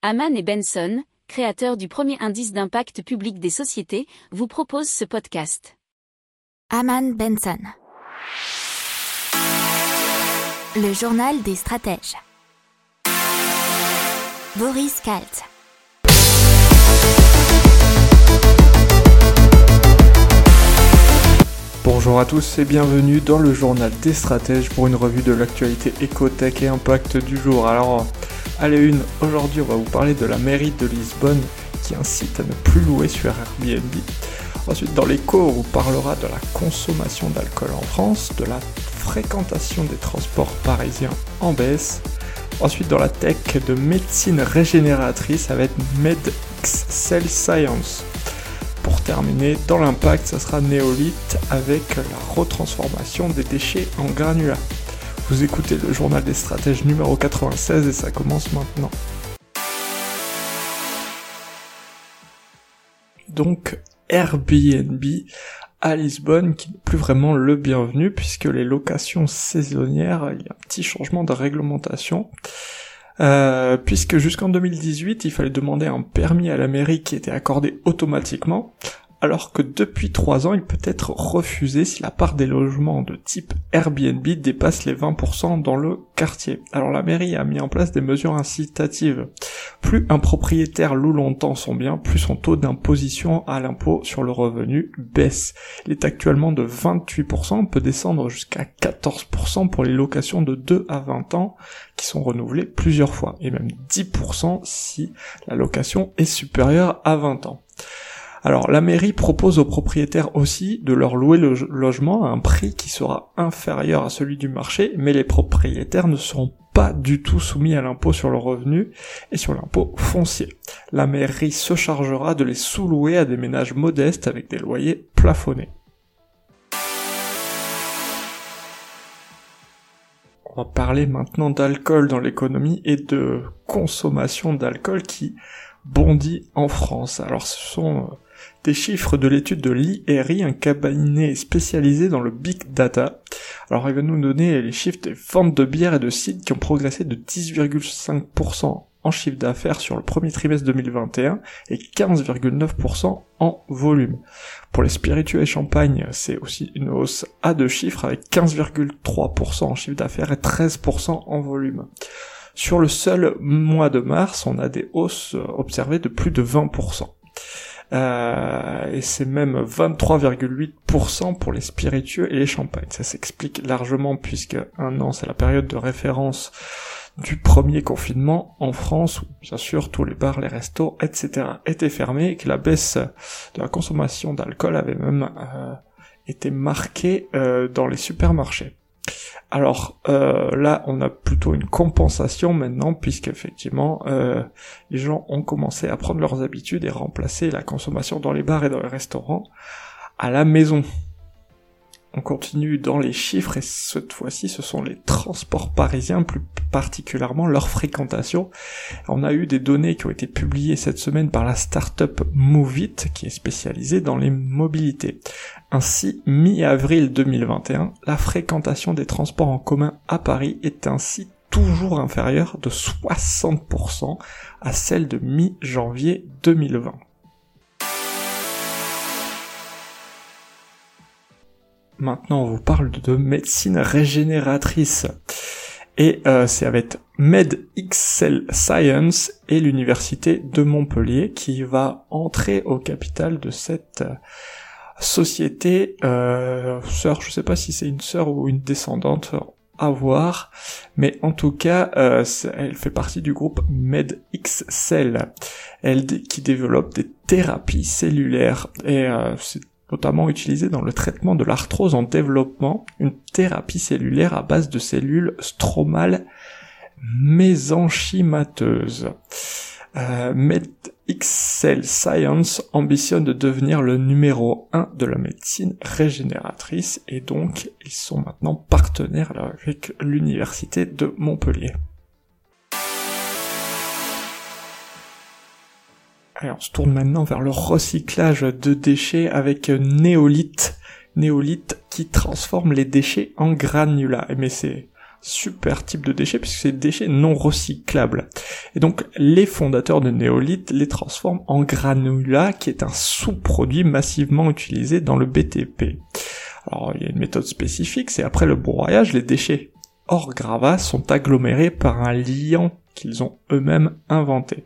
Haman et Benson, créateurs du premier indice d'impact public des sociétés, vous proposent ce podcast. Haman Benson. Le journal des stratèges. Boris Kalt. Bonjour à tous et bienvenue dans le journal des stratèges pour une revue de l'actualité écotech et impact du jour. Alors, allez une, aujourd'hui on va vous parler de la mairie de Lisbonne qui incite à ne plus louer sur Airbnb. Ensuite, dans l'écho, on vous parlera de la consommation d'alcool en France, de la fréquentation des transports parisiens en baisse. Ensuite, dans la tech, de médecine régénératrice avec MedX Cell Science. Pour terminer, dans l'impact, ça sera néolithe avec la retransformation des déchets en granulats. Vous écoutez le journal des stratèges numéro 96 et ça commence maintenant. Donc Airbnb à Lisbonne qui n'est plus vraiment le bienvenu puisque les locations saisonnières, il y a un petit changement de réglementation. Euh, puisque jusqu'en 2018, il fallait demander un permis à la mairie qui était accordé automatiquement, alors que depuis 3 ans, il peut être refusé si la part des logements de type Airbnb dépasse les 20% dans le quartier. Alors la mairie a mis en place des mesures incitatives. Plus un propriétaire loue longtemps son bien, plus son taux d'imposition à l'impôt sur le revenu baisse. Il est actuellement de 28%, peut descendre jusqu'à 14% pour les locations de 2 à 20 ans qui sont renouvelées plusieurs fois, et même 10% si la location est supérieure à 20 ans. Alors la mairie propose aux propriétaires aussi de leur louer le logement à un prix qui sera inférieur à celui du marché, mais les propriétaires ne seront pas du tout soumis à l'impôt sur le revenu et sur l'impôt foncier. La mairie se chargera de les sous-louer à des ménages modestes avec des loyers plafonnés. On va parler maintenant d'alcool dans l'économie et de consommation d'alcool qui bondit en France. Alors ce sont euh, des chiffres de l'étude de l'IRI, un cabinet spécialisé dans le big data. Alors il va nous donner les chiffres des ventes de bière et de cidre qui ont progressé de 10,5% en chiffre d'affaires sur le premier trimestre 2021 et 15,9% en volume. Pour les spiritueux et champagne, c'est aussi une hausse à deux chiffres avec 15,3% en chiffre d'affaires et 13% en volume. Sur le seul mois de mars, on a des hausses observées de plus de 20%. Euh, et c'est même 23,8% pour les spiritueux et les champagnes. Ça s'explique largement puisque un an c'est la période de référence du premier confinement en France où bien sûr tous les bars, les restos, etc. étaient fermés et que la baisse de la consommation d'alcool avait même euh, été marquée euh, dans les supermarchés. Alors euh, là, on a plutôt une compensation maintenant, puisqu'effectivement, euh, les gens ont commencé à prendre leurs habitudes et remplacer la consommation dans les bars et dans les restaurants à la maison. On continue dans les chiffres et cette fois-ci ce sont les transports parisiens, plus particulièrement leur fréquentation. On a eu des données qui ont été publiées cette semaine par la start-up Movit qui est spécialisée dans les mobilités. Ainsi, mi-avril 2021, la fréquentation des transports en commun à Paris est ainsi toujours inférieure de 60% à celle de mi-janvier 2020. Maintenant, on vous parle de médecine régénératrice. Et euh, c'est avec MedXL Science et l'université de Montpellier qui va entrer au capital de cette euh, société euh, sœur. Je sais pas si c'est une sœur ou une descendante à voir, mais en tout cas, euh, elle fait partie du groupe MedXL, elle qui développe des thérapies cellulaires et euh, c'est notamment utilisé dans le traitement de l'arthrose en développement, une thérapie cellulaire à base de cellules stromales mésenchymateuses. Euh, Science ambitionne de devenir le numéro 1 de la médecine régénératrice et donc ils sont maintenant partenaires avec l'université de Montpellier. Allez, on se tourne maintenant vers le recyclage de déchets avec Néolith. Néolith qui transforme les déchets en granulats. Mais c'est super type de déchets puisque c'est des déchets non recyclables. Et donc les fondateurs de néolithes les transforment en granulats qui est un sous-produit massivement utilisé dans le BTP. Alors il y a une méthode spécifique, c'est après le broyage, les déchets hors gravats sont agglomérés par un liant qu'ils ont eux-mêmes inventé.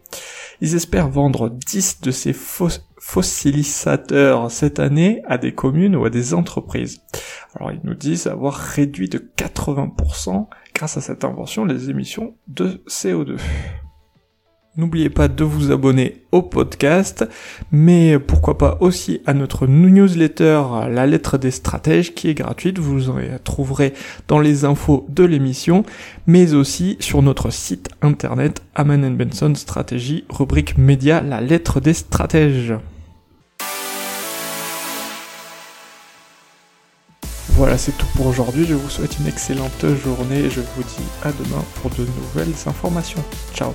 Ils espèrent vendre 10 de ces fossilisateurs cette année à des communes ou à des entreprises. Alors ils nous disent avoir réduit de 80% grâce à cette invention les émissions de CO2. N'oubliez pas de vous abonner au podcast, mais pourquoi pas aussi à notre newsletter La lettre des stratèges qui est gratuite, vous en trouverez dans les infos de l'émission, mais aussi sur notre site internet Aman Benson Stratégie, rubrique média La lettre des stratèges. Voilà, c'est tout pour aujourd'hui. Je vous souhaite une excellente journée et je vous dis à demain pour de nouvelles informations. Ciao